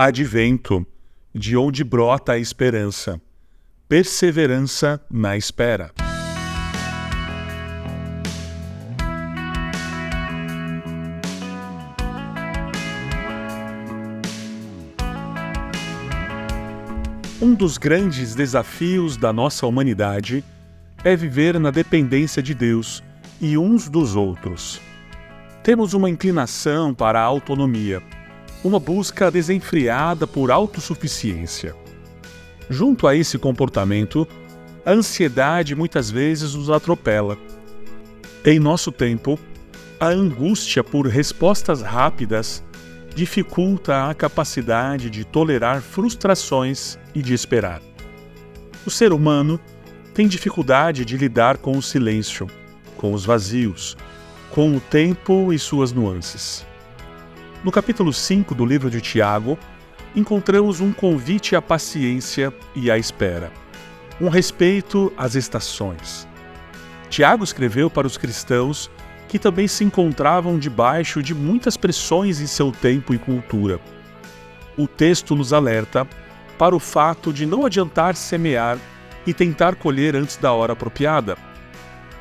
Advento, de onde brota a esperança. Perseverança na espera. Um dos grandes desafios da nossa humanidade é viver na dependência de Deus e uns dos outros. Temos uma inclinação para a autonomia uma busca desenfreada por autossuficiência. Junto a esse comportamento, a ansiedade muitas vezes nos atropela. Em nosso tempo, a angústia por respostas rápidas dificulta a capacidade de tolerar frustrações e de esperar. O ser humano tem dificuldade de lidar com o silêncio, com os vazios, com o tempo e suas nuances. No capítulo 5 do livro de Tiago, encontramos um convite à paciência e à espera, um respeito às estações. Tiago escreveu para os cristãos que também se encontravam debaixo de muitas pressões em seu tempo e cultura. O texto nos alerta para o fato de não adiantar semear e tentar colher antes da hora apropriada.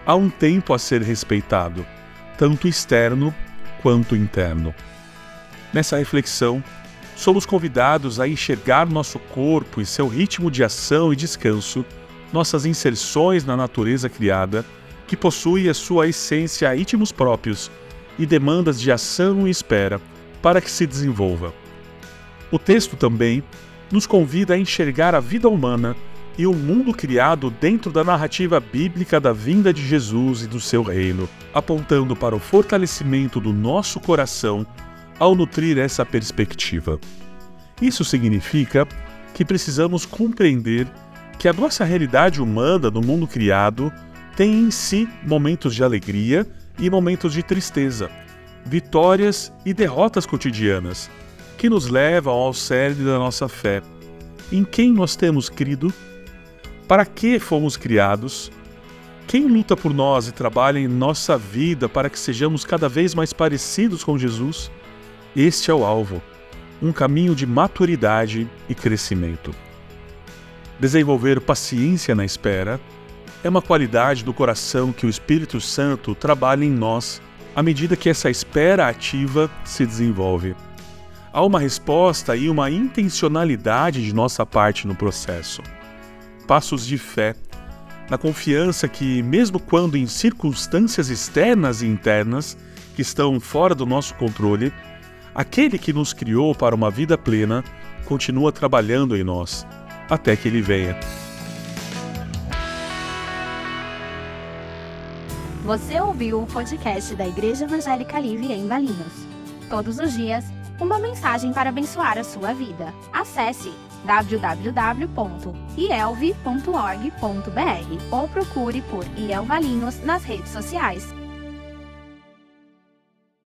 Há um tempo a ser respeitado, tanto externo quanto interno. Nessa reflexão, somos convidados a enxergar nosso corpo e seu ritmo de ação e descanso, nossas inserções na natureza criada, que possui a sua essência ritmos próprios e demandas de ação e espera para que se desenvolva. O texto também nos convida a enxergar a vida humana e o mundo criado dentro da narrativa bíblica da vinda de Jesus e do seu reino, apontando para o fortalecimento do nosso coração ao nutrir essa perspectiva. Isso significa que precisamos compreender que a nossa realidade humana no mundo criado tem em si momentos de alegria e momentos de tristeza, vitórias e derrotas cotidianas, que nos levam ao cerne da nossa fé. Em quem nós temos crido? Para que fomos criados? Quem luta por nós e trabalha em nossa vida para que sejamos cada vez mais parecidos com Jesus? Este é o alvo, um caminho de maturidade e crescimento. Desenvolver paciência na espera é uma qualidade do coração que o Espírito Santo trabalha em nós à medida que essa espera ativa se desenvolve. Há uma resposta e uma intencionalidade de nossa parte no processo. Passos de fé, na confiança que, mesmo quando em circunstâncias externas e internas que estão fora do nosso controle, Aquele que nos criou para uma vida plena continua trabalhando em nós, até que ele venha. Você ouviu o podcast da Igreja Evangélica Livre em Valinhos. Todos os dias, uma mensagem para abençoar a sua vida. Acesse www.ielve.org.br ou procure por IEL Valinhos nas redes sociais.